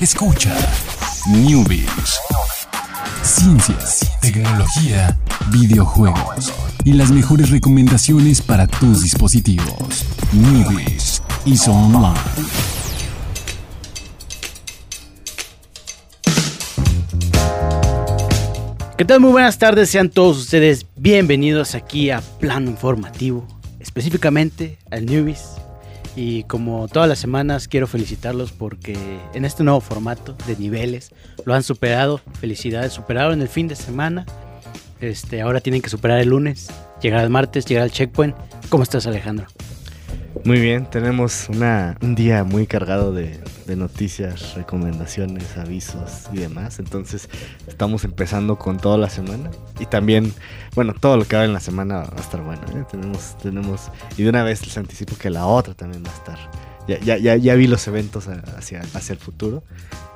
Escucha Newbies. Ciencias, tecnología, videojuegos y las mejores recomendaciones para tus dispositivos. Newbies y Online. ¿Qué tal? Muy buenas tardes, sean todos ustedes bienvenidos aquí a Plano Informativo, específicamente al Newbies. Y como todas las semanas quiero felicitarlos porque en este nuevo formato de niveles lo han superado. Felicidades, superaron el fin de semana. Este, ahora tienen que superar el lunes, llegar al martes, llegar al checkpoint. ¿Cómo estás Alejandro? Muy bien, tenemos una, un día muy cargado de, noticias, recomendaciones, avisos y demás. Entonces estamos empezando con toda la semana. Y también, bueno, todo lo que va en la semana va a estar bueno. ¿eh? Tenemos, tenemos, y de una vez les anticipo que la otra también va a estar. Ya, ya, ya, ya vi los eventos hacia, hacia el futuro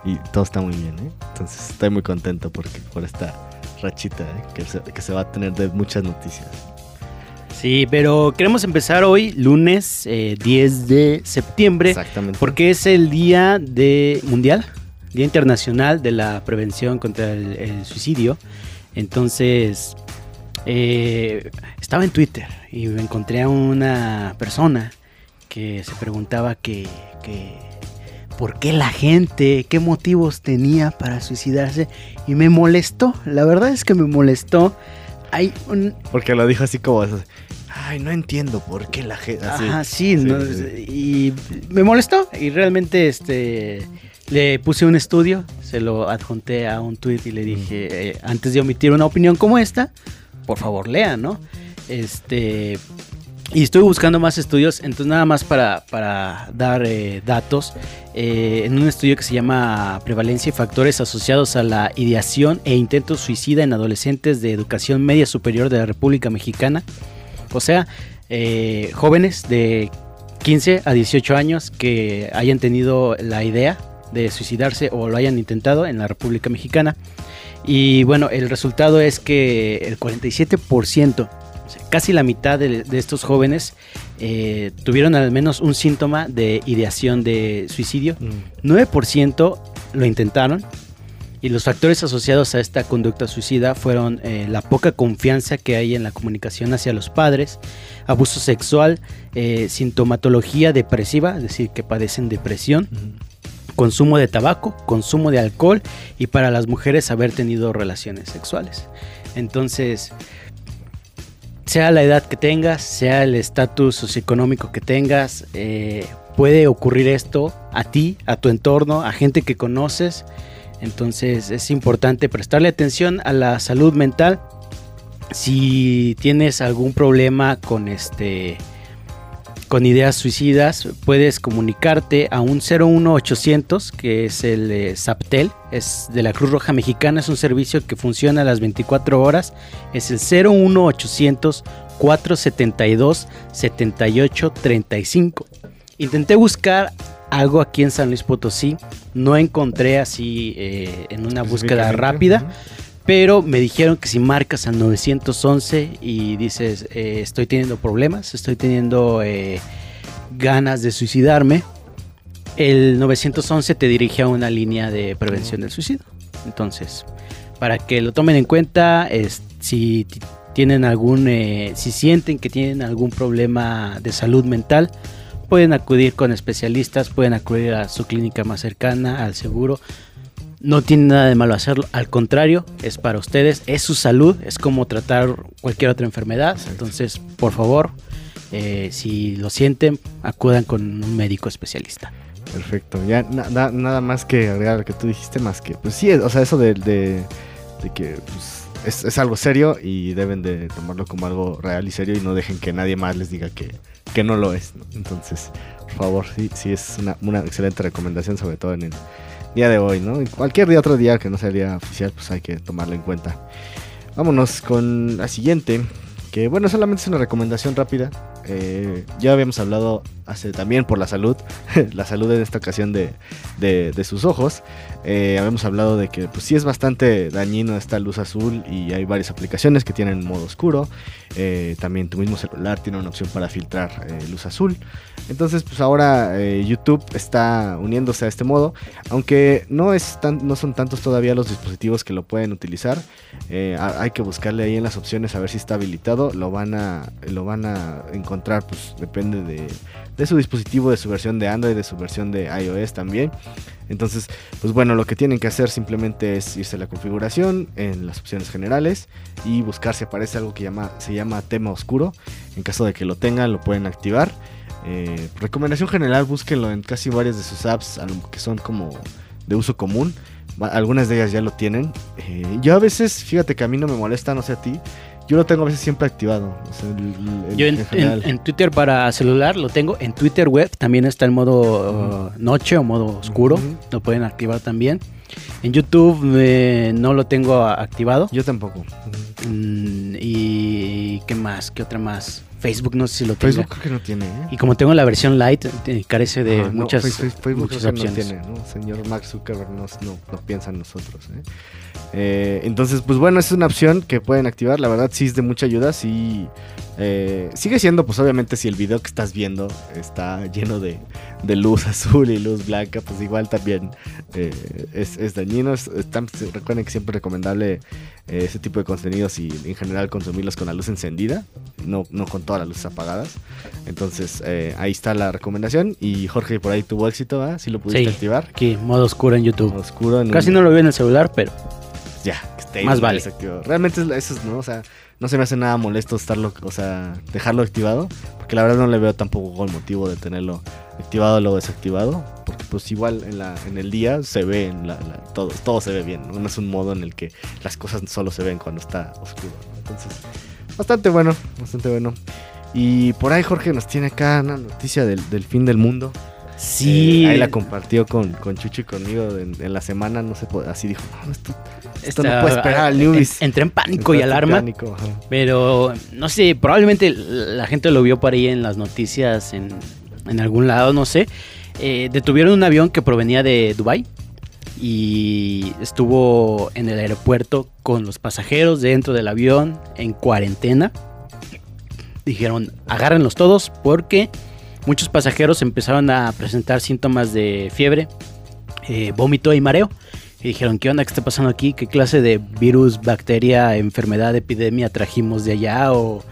y todo está muy bien. ¿eh? Entonces estoy muy contento porque, por esta rachita ¿eh? que, se, que se va a tener de muchas noticias. Sí, pero queremos empezar hoy, lunes eh, 10 de septiembre. Exactamente. Porque es el día de mundial, Día Internacional de la Prevención contra el, el Suicidio. Entonces, eh, estaba en Twitter y me encontré a una persona que se preguntaba que, que por qué la gente, qué motivos tenía para suicidarse. Y me molestó, la verdad es que me molestó. Hay un... Porque lo dijo así como. Ay, no entiendo por qué la gente. Ajá, sí, sí, no, sí, y me molestó. Y realmente este le puse un estudio, se lo adjunté a un tweet y le dije, eh, antes de omitir una opinión como esta, por favor lea, ¿no? Este. Y estoy buscando más estudios, entonces nada más para, para dar eh, datos, eh, en un estudio que se llama Prevalencia y Factores Asociados a la Ideación e Intento Suicida en Adolescentes de Educación Media Superior de la República Mexicana, o sea, eh, jóvenes de 15 a 18 años que hayan tenido la idea de suicidarse o lo hayan intentado en la República Mexicana. Y bueno, el resultado es que el 47%, o sea, casi la mitad de, de estos jóvenes eh, tuvieron al menos un síntoma de ideación de suicidio. Mm. 9% lo intentaron. Y los factores asociados a esta conducta suicida fueron eh, la poca confianza que hay en la comunicación hacia los padres, abuso sexual, eh, sintomatología depresiva, es decir, que padecen depresión, consumo de tabaco, consumo de alcohol y para las mujeres haber tenido relaciones sexuales. Entonces, sea la edad que tengas, sea el estatus socioeconómico que tengas, eh, puede ocurrir esto a ti, a tu entorno, a gente que conoces. Entonces es importante prestarle atención a la salud mental. Si tienes algún problema con este con ideas suicidas, puedes comunicarte a un 01800 que es el eh, SAPTEL, es de la Cruz Roja Mexicana, es un servicio que funciona a las 24 horas, es el 01800 472 7835. Intenté buscar algo aquí en San Luis Potosí. No encontré así eh, en una búsqueda rápida. Uh -huh. Pero me dijeron que si marcas al 911 y dices eh, estoy teniendo problemas, estoy teniendo eh, ganas de suicidarme, el 911 te dirige a una línea de prevención del suicidio. Entonces, para que lo tomen en cuenta, si tienen algún, eh, si sienten que tienen algún problema de salud mental, pueden acudir con especialistas, pueden acudir a su clínica más cercana, al seguro. No tiene nada de malo hacerlo, al contrario, es para ustedes, es su salud, es como tratar cualquier otra enfermedad. Entonces, por favor, eh, si lo sienten, acudan con un médico especialista. Perfecto, ya na na nada más que agregar lo que tú dijiste, más que, pues sí, o sea, eso de, de, de que pues, es, es, algo serio y deben de tomarlo como algo real y serio y no dejen que nadie más les diga que, que no lo es. ¿no? Entonces, por favor, sí, sí es una, una, excelente recomendación, sobre todo en el día de hoy, ¿no? Y cualquier día, otro día que no sea día oficial, pues hay que tomarlo en cuenta. Vámonos con la siguiente, que bueno, solamente es una recomendación rápida. Eh, ya habíamos hablado hace también por la salud, la salud en esta ocasión de, de, sus ojos. Eh, habíamos hablado de que pues sí es bastante dañino esta luz azul y hay varias aplicaciones que tienen modo oscuro. Eh, también tu mismo celular tiene una opción para filtrar luz azul. Entonces pues ahora YouTube está uniéndose a este modo, aunque no, es tan, no son tantos todavía los dispositivos que lo pueden utilizar. hay que buscarle ahí en las opciones a ver si está habilitado. Lo van a, lo van a encontrar, pues depende de de su dispositivo, de su versión de Android, de su versión de iOS también. Entonces, pues bueno, lo que tienen que hacer simplemente es irse a la configuración en las opciones generales y buscar si aparece algo que llama, se llama tema oscuro. En caso de que lo tengan, lo pueden activar. Eh, recomendación general, búsquenlo en casi varias de sus apps que son como de uso común. Algunas de ellas ya lo tienen. Eh, yo a veces, fíjate que a mí no me molesta, no sé a ti, yo lo tengo a veces siempre activado. Yo en, Twitter para celular lo tengo. En Twitter web también está el modo uh, noche o modo oscuro. Lo pueden activar también. En YouTube eh, no lo tengo activado. Yo tampoco. Mm, ¿Y qué más? ¿Qué otra más? Facebook no sé si lo tiene. Facebook creo que no tiene. ¿eh? Y como tengo la versión light, carece de muchas, Facebook, opciones. No tiene, Señor Mark Zuckerberg no, no, piensa en nosotros. ¿eh? Eh, entonces, pues bueno, es una opción que pueden activar. La verdad, sí es de mucha ayuda. Sí, eh, sigue siendo, pues obviamente, si el video que estás viendo está lleno de, luz azul y luz blanca, pues igual también eh, es, dañino. recuerden que siempre es recomendable ese tipo de contenidos y en general consumirlos con la luz encendida, no, no con todas las luces apagadas. Entonces, ahí está la recomendación. Y Jorge, por ahí tuvo éxito, ¿ah? Si lo pudiste activar. Aquí, modo oscuro en YouTube. oscuro Casi no lo vi en el celular, pero ya, más vale. Realmente eso es, ¿no? O sea, no se me hace nada molesto estarlo, o sea, dejarlo activado, porque la verdad no le veo tampoco el motivo de tenerlo activado o desactivado, porque pues igual en, la, en el día se ve, en la, todo, todo se ve bien, ¿no? es un modo en el que las cosas solo se ven cuando está oscuro, Entonces, bastante bueno, bastante bueno. Y por ahí Jorge nos tiene acá una noticia del, del fin del mundo. Sí. Eh, ahí la compartió con, con Chucho y conmigo en, la semana, no sé, así dijo, no, esto, no puede esperar al Newbies. Entré en pánico y alarma. pero, no sé, probablemente la gente lo vio por ahí en las noticias, en, en algún lado, no sé. Eh, detuvieron un avión que provenía de Dubai y estuvo en el aeropuerto con los pasajeros dentro del avión en cuarentena. Dijeron, agárrenlos todos porque muchos pasajeros empezaron a presentar síntomas de fiebre, eh, vómito y mareo. Y dijeron, ¿qué onda? ¿Qué está pasando aquí? ¿Qué clase de virus, bacteria, enfermedad, epidemia trajimos de allá? ¿O,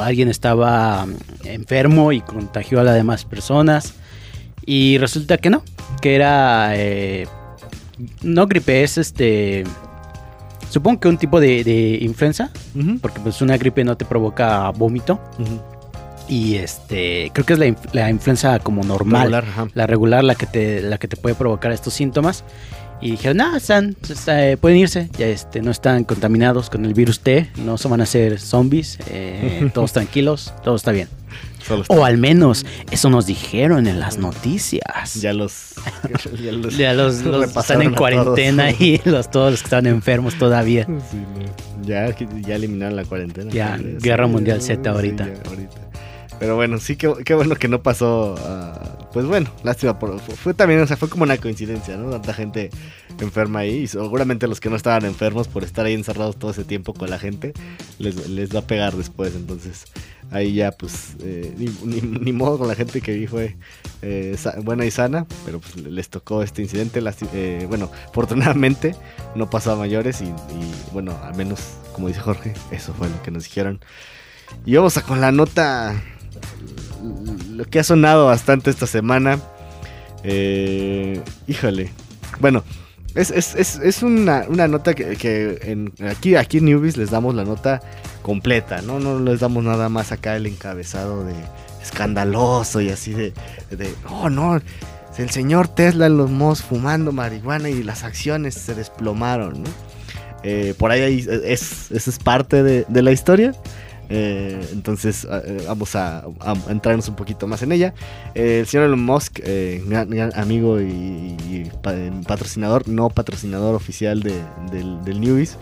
alguien estaba enfermo y contagió a las demás personas? Y resulta que no, que era... Eh, no gripe, es este... Supongo que un tipo de, influenza, porque pues una gripe no te provoca vómito. Y este, creo que es la, influenza como normal, la regular, la que te, la que te puede provocar estos síntomas. Y dijeron, no, están, eh, pueden irse, ya este, no están contaminados con el virus T, no se van a ser zombies, eh, todos tranquilos, todo está bien. o al menos eso nos dijeron en las noticias. Ya los, ya los, están en cuarentena y los todos los que están enfermos todavía. ya, ya eliminaron la cuarentena. Ya, Guerra Mundial Z ahorita. Pero bueno, sí, qué, bueno que no pasó. pues bueno, lástima. Por, fue también, o sea, fue como una coincidencia, ¿no? Tanta gente enferma ahí. Y seguramente los que no estaban enfermos por estar ahí encerrados todo ese tiempo con la gente, les, les va a pegar después. Entonces, ahí ya, pues, eh, ni, modo con la gente que vi fue eh, buena y sana. Pero pues les tocó este incidente. Eh, bueno, afortunadamente no pasó a mayores. Y, y bueno, al menos, como dice Jorge, eso fue lo que nos dijeron. Y vamos a con la nota lo que ha sonado bastante esta semana. Eh, híjole. Bueno, es, una, nota que, aquí, aquí en Newbies les damos la nota completa, ¿no? No les damos nada más acá el encabezado de escandaloso y así de, de oh no, el señor Tesla en los mos fumando marihuana y las acciones se desplomaron, ¿no? Eh, por ahí es, es parte de, de la historia. Eh, entonces eh, vamos a, entrarnos un poquito más en ella. Eh, el señor Elon Musk, gran, amigo y, patrocinador, no patrocinador oficial de, del, del Newbies,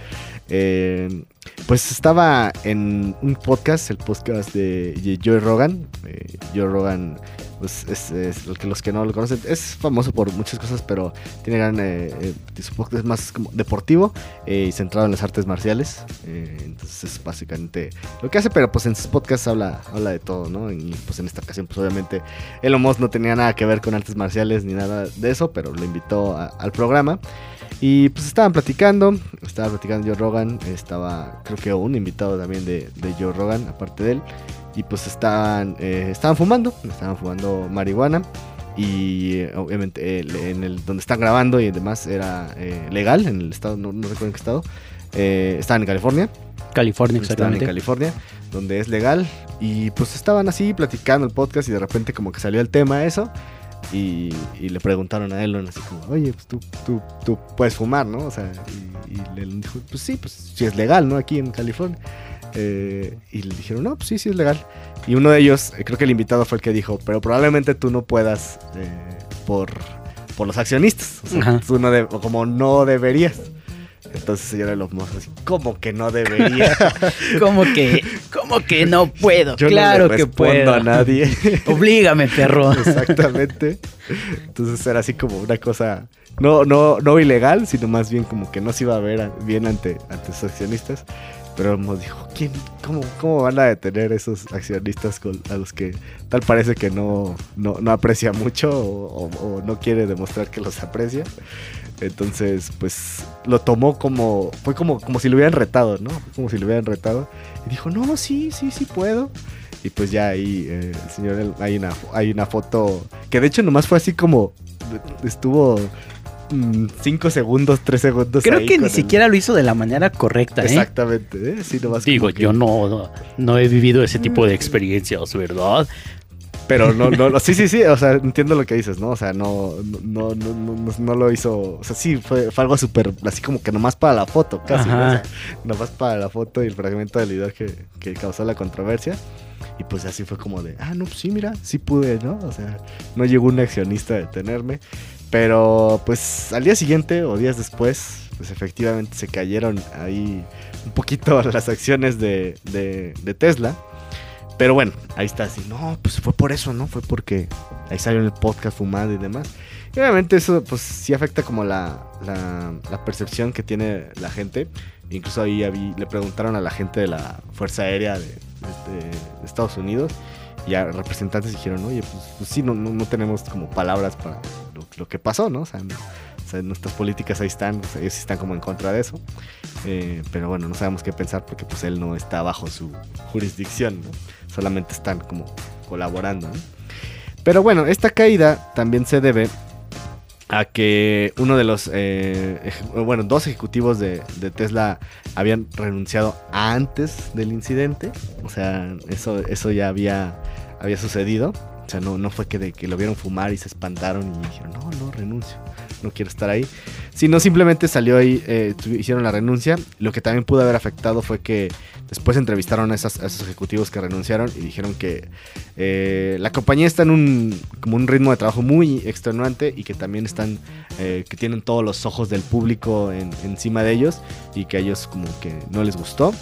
pues estaba en un podcast, el podcast de Joe Rogan. Eh, Joe Rogan pues es, es, que los que no lo conocen, es famoso por muchas cosas, pero tiene gran, eh, eh es más como deportivo eh, y centrado en las artes marciales. Eh, entonces es básicamente lo que hace, pero pues en sus podcasts habla, habla de todo, ¿no? Y pues en esta ocasión, pues obviamente Elon Musk no tenía nada que ver con artes marciales ni nada de eso, pero lo invitó al programa. Y pues estaban platicando, estaba platicando Joe Rogan, estaba creo que un invitado también de, de Joe Rogan, aparte de él y pues estaban, eh, estaban fumando, estaban fumando marihuana y eh, obviamente en el donde están grabando y demás era eh, legal en el estado, no, recuerdo en qué estado, estaban en California. California, exactamente. Estaban en California, donde es legal y pues estaban así platicando el podcast y de repente como que salió el tema eso. Y, le preguntaron a Elon así como, oye, pues tú, tú, tú puedes fumar, ¿no? O sea, y, y le dijo, pues sí, pues sí es legal, ¿no? Aquí en California. Eh, y le dijeron, no, pues sí, sí es legal. Y uno de ellos, eh, creo que el invitado fue el que dijo, pero probablemente tú no puedas eh, por, por los accionistas. O sea, tú no como no deberías. Entonces señora los mozos así, ¿cómo que no debería? ¿Cómo que, cómo que no puedo? claro que puedo. a nadie. Oblígame, perro. Exactamente. Entonces era así como una cosa no, no, no ilegal, sino más bien como que no se iba a ver bien ante, ante sus accionistas. Pero nos dijo, ¿quién, cómo, ¿cómo van a detener esos accionistas a los que tal parece que no, no, aprecia mucho o, no quiere demostrar que los aprecia? Entonces, pues lo tomó como, fue como, como si lo hubieran retado, ¿no? Como si lo hubieran retado. Y dijo, no, sí, sí, sí puedo. Y pues ya ahí, eh, el señor, hay una, hay una foto que de hecho nomás fue así como, estuvo 5 segundos, 3 segundos. Creo que ni siquiera lo hizo de la manera correcta. ¿eh? Exactamente. ¿eh? Digo, yo no, no, he vivido ese tipo de experiencias, ¿verdad? Pero no, no, sí, sí, sí, o sea, entiendo lo que dices, ¿no? O sea, no, no, no, no, lo hizo, o sea, sí, fue, algo súper, así como que nomás para la foto, casi, ¿no? o sea, nomás para la foto y el fragmento del video que, que causó la controversia. Y pues así fue como de, ah, no, pues sí, mira, sí pude, ¿no? O sea, no llegó un accionista a detenerme. Pero pues al día siguiente o días después, pues efectivamente se cayeron ahí un poquito las acciones de, de, Tesla. Pero bueno, ahí está así. No, pues fue por eso, ¿no? Fue porque ahí salió en el podcast fumado y demás. Y obviamente eso pues sí afecta como la, la, percepción que tiene la gente. Incluso ahí le preguntaron a la gente de la Fuerza Aérea de, de Estados Unidos y a representantes dijeron, oye, pues, pues sí, no, no, tenemos como palabras para lo, que pasó, ¿no? O sea, nuestras políticas ahí están, ellos están como en contra de eso. Eh, pero bueno, no sabemos qué pensar porque pues él no está bajo su jurisdicción, ¿no? Solamente están como colaborando. Pero bueno, esta caída también se debe a que uno de los, eh, bueno, dos ejecutivos de, de, Tesla habían renunciado antes del incidente. O sea, eso, eso ya había, había sucedido. O sea, no, no fue que, de, que lo vieron fumar y se espantaron y dijeron, no, no, renuncio, no quiero estar ahí. Sino simplemente salió ahí, eh, hicieron la renuncia. Lo que también pudo haber afectado fue que después entrevistaron a, esos ejecutivos que renunciaron y dijeron que eh, la compañía está en un, como un ritmo de trabajo muy extenuante y que también están, eh, que tienen todos los ojos del público encima de ellos y que a ellos como que no les gustó.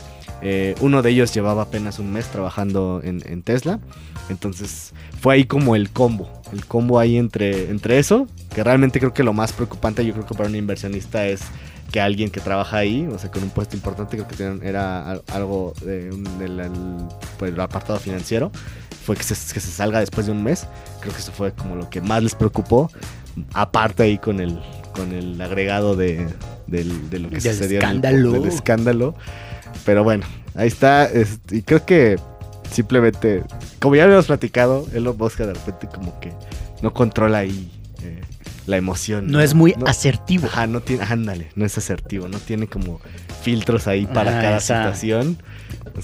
uno de ellos llevaba apenas un mes trabajando en, en Tesla. Entonces fue ahí como el combo, el combo ahí entre, entre eso, que realmente creo que lo más preocupante yo creo que para un inversionista es que alguien que trabaja ahí, o sea, con un puesto importante, creo que era algo del pues, apartado financiero, fue que se, que se salga después de un mes. Creo que eso fue como lo que más les preocupó, aparte ahí con el, con el agregado de, lo que sucedió. Escándalo. del escándalo. Pero bueno, ahí está. y creo que simplemente, como ya habíamos platicado, Elon Musk de repente como que no controla ahí eh, la emoción. No, es muy asertivo. Ajá, no tiene, ándale, no es asertivo, no tiene como filtros ahí para cada situación.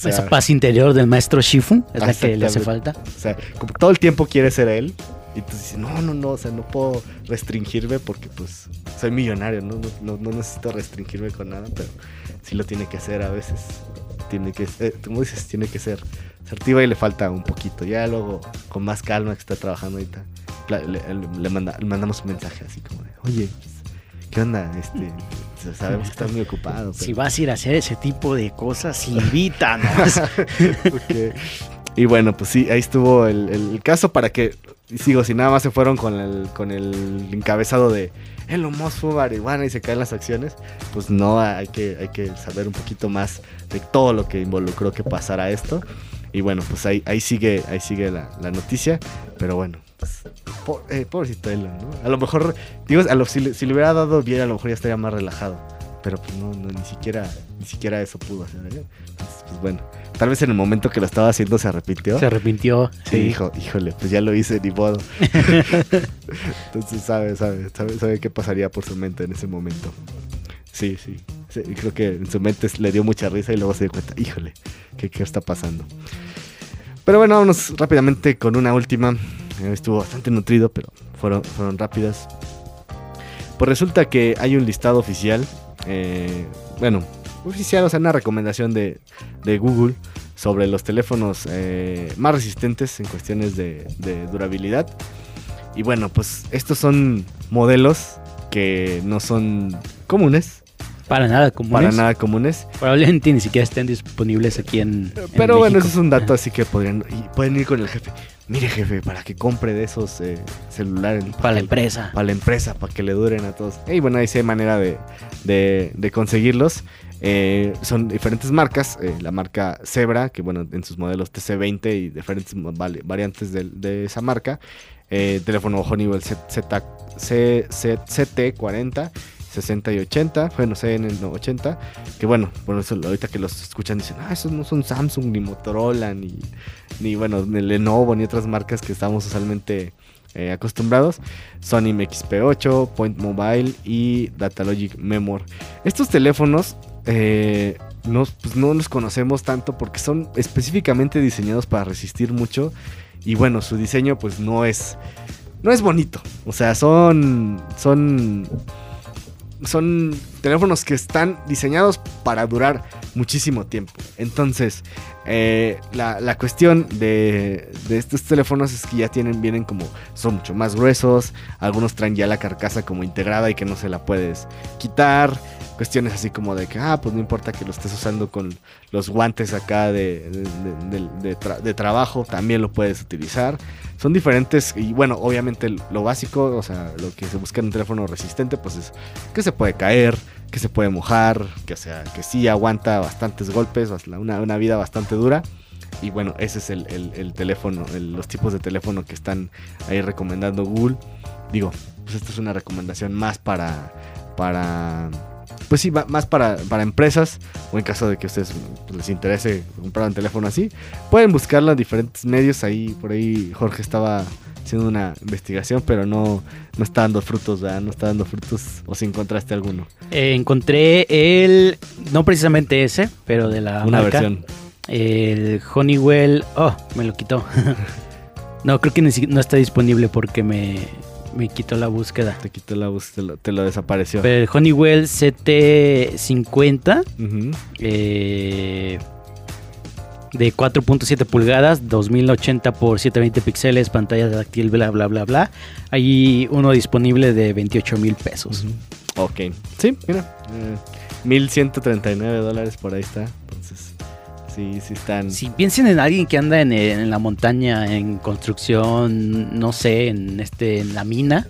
esa paz interior del maestro Shifu es la que le hace falta. O sea, como todo el tiempo quiere ser él. Y tú dices, no, no, no, o sea, no puedo restringirme porque pues soy millonario, no, no, no necesito restringirme con nada, pero sí lo tiene que hacer a veces. Tiene que, eh, como dices, tiene que ser asertiva y le falta un poquito. Ya luego, con más calma que está trabajando ahorita, le, mandamos un mensaje así como de, oye, ¿qué onda? Este, sabemos que estás muy ocupado. Si vas a ir a hacer ese tipo de cosas, invítanos. Ok. Y bueno, pues sí, ahí estuvo el, el caso para que, sigo, si nada más se fueron con el, con el encabezado de Elon Musk fue marihuana y se caen las acciones, pues no, hay que, hay que saber un poquito más de todo lo que involucró que pasara esto. Y bueno, pues ahí, ahí sigue, ahí sigue la, la noticia, pero bueno, pues, eh, pobrecito Elon, ¿no? A lo mejor, digo, a lo- si, le, si le hubiera dado bien, a lo mejor ya estaría más relajado. Pero pues no, no, ni siquiera, ni siquiera eso pudo hacer. ¿eh? Pues bueno, tal vez en el momento que lo estaba haciendo se arrepintió. Se arrepintió. Sí, dijo, híjole, pues ya lo hice, ni modo. Entonces sabe, sabe, sabe, sabe qué pasaría por su mente en ese momento. Sí, sí. creo que en su mente le dio mucha risa y luego se dio cuenta, híjole, ¿qué, qué está pasando? Pero bueno, vámonos rápidamente con una última. Eh, Estuvo bastante nutrido, pero fueron, fueron rápidas. Pues resulta que hay un listado oficial. eh, bueno, oficial, o sea, una recomendación de, de Google sobre los teléfonos eh, más resistentes en cuestiones de, de durabilidad. Y bueno, pues estos son modelos que no son comunes, Para nada comunes. para nada comunes. Probablemente ni siquiera estén disponibles aquí en. en Pero bueno, ese es un dato así que podrían y pueden ir con el jefe. Mire jefe, para que compre de esos eh, celulares. Para la empresa. Para la empresa, para que le duren a todos. Y bueno, ahí sí hay manera de, de- de conseguirlos. Eh, son diferentes marcas. eh, la marca Zebra, que bueno, en sus modelos TC20 y diferentes variantes de, esa marca. Eh, teléfono C- C- CT40. 60 y 80, bueno, CN no, 80, que bueno, por eso ahorita que los escuchan dicen, ah, esos no son Samsung, ni Motorola, ni, ni bueno, ni Lenovo, ni otras marcas que estamos usualmente acostumbrados. Sony MXP8, Point Mobile y Datalogic Memor. Estos teléfonos eh, no, pues no los conocemos tanto porque son específicamente diseñados para resistir mucho y bueno, su diseño pues no es no es bonito. O sea, son son son teléfonos que están diseñados para durar muchísimo tiempo. Entonces, eh, la, la cuestión de, de estos teléfonos es que ya tienen, vienen como, son mucho más gruesos, algunos traen ya la carcasa como integrada y que no se la puedes quitar. Cuestiones así como de que, ah, pues no importa que lo estés usando con los guantes acá de, de- de- de- de tra- de trabajo, también lo puedes utilizar. Son diferentes y bueno, obviamente lo básico, o sea, lo que se busca en un teléfono resistente, pues es que se puede caer, que se puede mojar, que, sea, que sí aguanta bastantes golpes, una, una vida bastante dura. Y bueno, ese es el, el- el teléfono, el- los tipos de teléfono que están ahí recomendando Google. Digo, pues esto es una recomendación más para, para pues sí, va- más para, para empresas o en caso de que a ustedes les interese comprar un teléfono así, pueden buscarlo en diferentes medios. Ahí, por ahí Jorge estaba haciendo una investigación, pero no, no está dando frutos, ¿verdad? No está dando frutos o si encontraste alguno. Eh, encontré el. No precisamente ese, pero de la una marca. versión. El Honeywell. Oh, me lo quitó. no, creo que no está disponible porque me, me quitó la búsqueda. Te quitó la voz, te lo, desapareció. Pero el Honeywell CT50 Ujú. eh, de 4.7 pulgadas, 2080 por 720 píxeles, pantalla táctil, bla, bla, bla, bla. Hay uno disponible de 28 mil pesos. Ujú. Ok. Sí, mira. eh, 1139 dólares por ahí está. Entonces, sí, sí están. Si piensen en alguien que anda en, en la montaña, en construcción, no sé, en este, en la mina,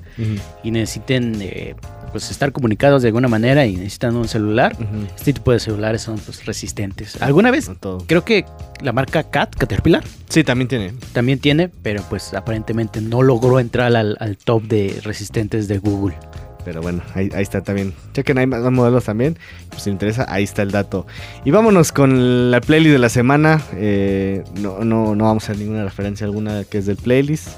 y necesiten eh, pues estar comunicados de alguna manera y necesitan un celular, este tipo de celulares son pues, resistentes. ¿Alguna vez? No todo. Creo que la marca Cat, Caterpillar, Sí, también tiene. también tiene, pero pues aparentemente no logró entrar al, al top de resistentes de Google. Pero bueno, ahí, ahí está también. Chequen, hay más modelos también. Si les interesa, ahí está el dato. Y vámonos con la playlist de la semana. Eh, no, no, no vamos a hacer ninguna referencia alguna que es del playlist.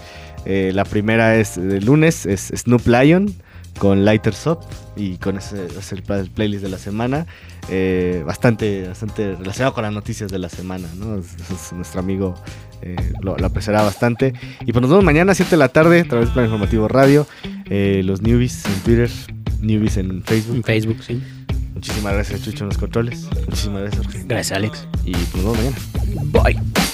Eh, la primera es de lunes, es Snoop Lion con Lighters Up. Y con ese es el playlist de la semana. Eh, bastante, bastante relacionado con las noticias de la semana. ¿no? Es- es nuestro amigo eh, lo, lo apreciará bastante. Y pues nos vemos mañana a 7 de la tarde a través del Plan Informativo Radio. Eh, los newbies en Twitter, newbies en En Facebook. Facebook, sí. Muchísimas gracias, Chucho, en los controles. Muchísimas gracias, Jorge. Gracias, Alex. Y pues nos vemos mañana. Bye.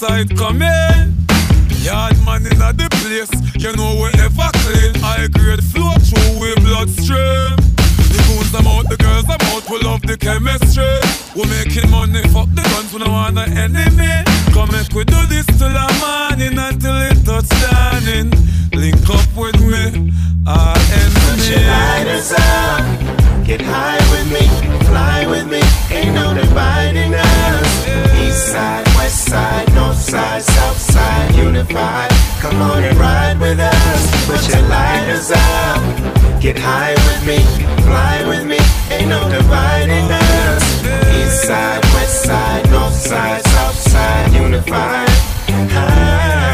Side come in. Yard man in the place, you know we ever clean. I grade flow through we bloodstream. The goons them out, the girls them out, we love the chemistry. We making money, fuck the guns, we don't want an enemy. Come make we do this till the morning until it touch dawning. Link up with me, our Put your enemy. lighters up. Get high with me, fly with me. Ain't no dividing us. East side, west side, side, south side, unified. Come on and ride with us. Put your lighters up. Get high with me, fly with me. Ain't no dividing us. East side, west side, north side, south side, unified. Aye.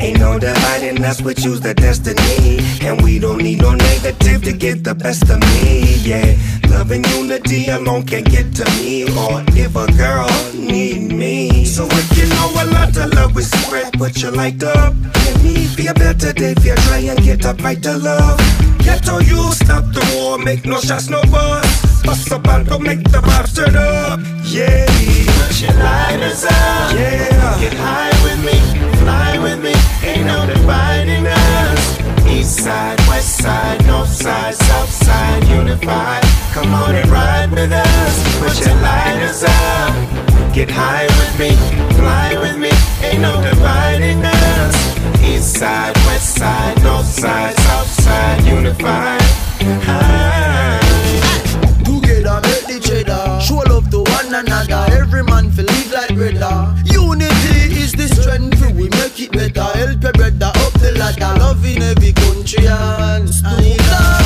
Ain't no dividing us, we choose the destiny. And we don't need no negative to get the best of me, yeah. Love and unity alone can get to me. Or if a girl need me. So if you know a lot of love we spread, put your light up. Let me be a better day if you try and get up right to love. Get to you, stop the war, make no shots, no buzz. Bust up and don't make the vibes turn up, yeah. Put your lighters up, yeah. Get high with me, fly with me, ain't no dividing us. Side, west side, north side, south side, unified. Come on and ride with us. Put your lighters up. Get high with me, fly with me, ain't no dividing us. East side, west side, north side, south side, unified. High. Together make the cheddar Show love to one another Every man feel like brother Unity make it better Help your brother up the ladder Love in every country and Snoop